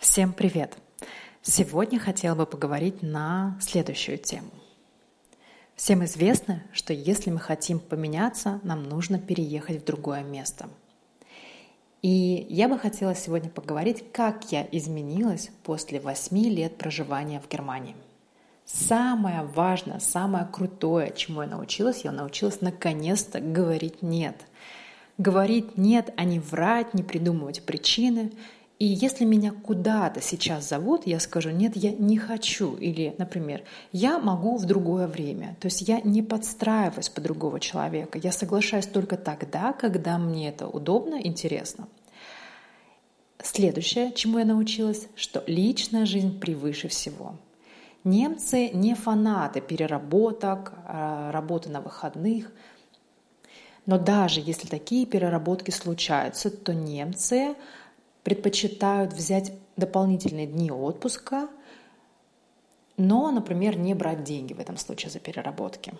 Всем привет! Сегодня хотела бы поговорить на следующую тему. Всем известно, что если мы хотим поменяться, нам нужно переехать в другое место. И я бы хотела сегодня поговорить, как я изменилась после восьми лет проживания в Германии. Самое важное, самое крутое, чему я научилась, я научилась наконец-то говорить «нет». Говорить «нет», а не врать, не придумывать причины – и если меня куда-то сейчас зовут, я скажу, нет, я не хочу. Или, например, я могу в другое время. То есть я не подстраиваюсь под другого человека. Я соглашаюсь только тогда, когда мне это удобно, интересно. Следующее, чему я научилась, что личная жизнь превыше всего. Немцы не фанаты переработок, а, работы на выходных. Но даже если такие переработки случаются, то немцы предпочитают взять дополнительные дни отпуска, но, например, не брать деньги в этом случае за переработки.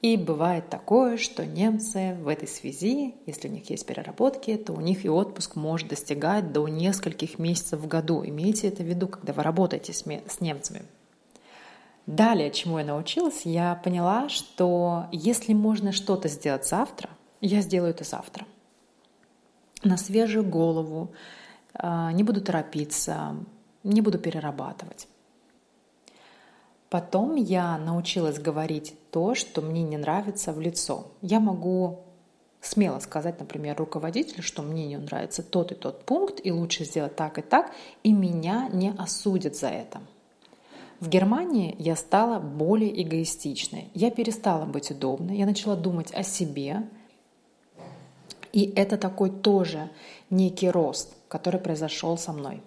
И бывает такое, что немцы в этой связи, если у них есть переработки, то у них и отпуск может достигать до нескольких месяцев в году. Имейте это в виду, когда вы работаете с, немцами. Далее, чему я научилась, я поняла, что если можно что-то сделать завтра, я сделаю это завтра – на свежую голову, а, не буду торопиться, не буду перерабатывать. Потом я научилась говорить то, что мне не нравится в лицо. Я могу смело сказать, например, руководителю, что мне не нравится тот и тот пункт, и лучше сделать так и так, и меня не осудят за это. В Германии я стала более эгоистичной. Я перестала быть удобной, я начала думать о себе, и это такой тоже некий рост, который произошел со мной.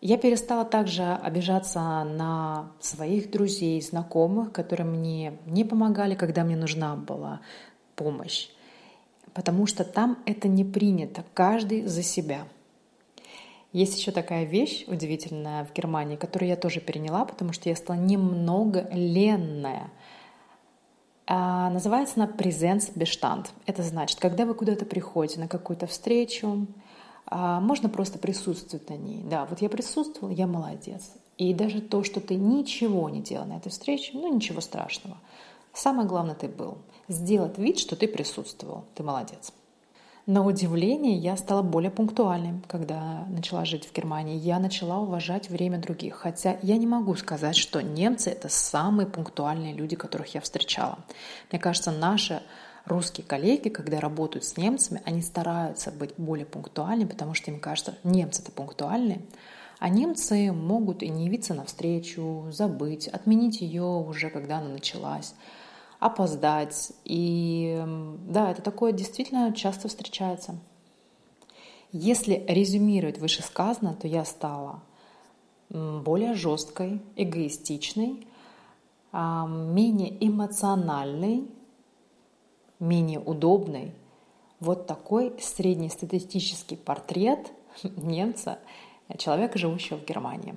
Я перестала также обижаться на своих друзей, знакомых, которые мне не помогали, когда мне нужна была помощь. Потому что там это не принято, каждый за себя. Есть еще такая вещь удивительная в Германии, которую я тоже переняла, потому что я стала немного ленная – а, называется она «Презенс-бештанд». Это значит, когда вы куда-то приходите на какую-то встречу, а, можно просто присутствовать на ней. Да, вот я присутствовал, я молодец. И даже то, что ты ничего не делал на этой встрече, ну ничего страшного. Самое главное, ты был. Сделать вид, что ты присутствовал. Ты молодец. На удивление я стала более пунктуальной, когда начала жить в Германии. Я начала уважать время других. Хотя я не могу сказать, что немцы — это самые пунктуальные люди, которых я встречала. Мне кажется, наши русские коллеги, когда работают с немцами, они стараются быть более пунктуальными, потому что им кажется, немцы это пунктуальные, а немцы могут и не явиться на встречу, забыть, отменить ее уже, когда она началась опоздать. И да, это такое действительно часто встречается. Если резюмировать вышесказанное, то я стала более жесткой, эгоистичной, а, менее эмоциональной, менее удобной. Вот такой среднестатистический портрет немца, человека, живущего в Германии.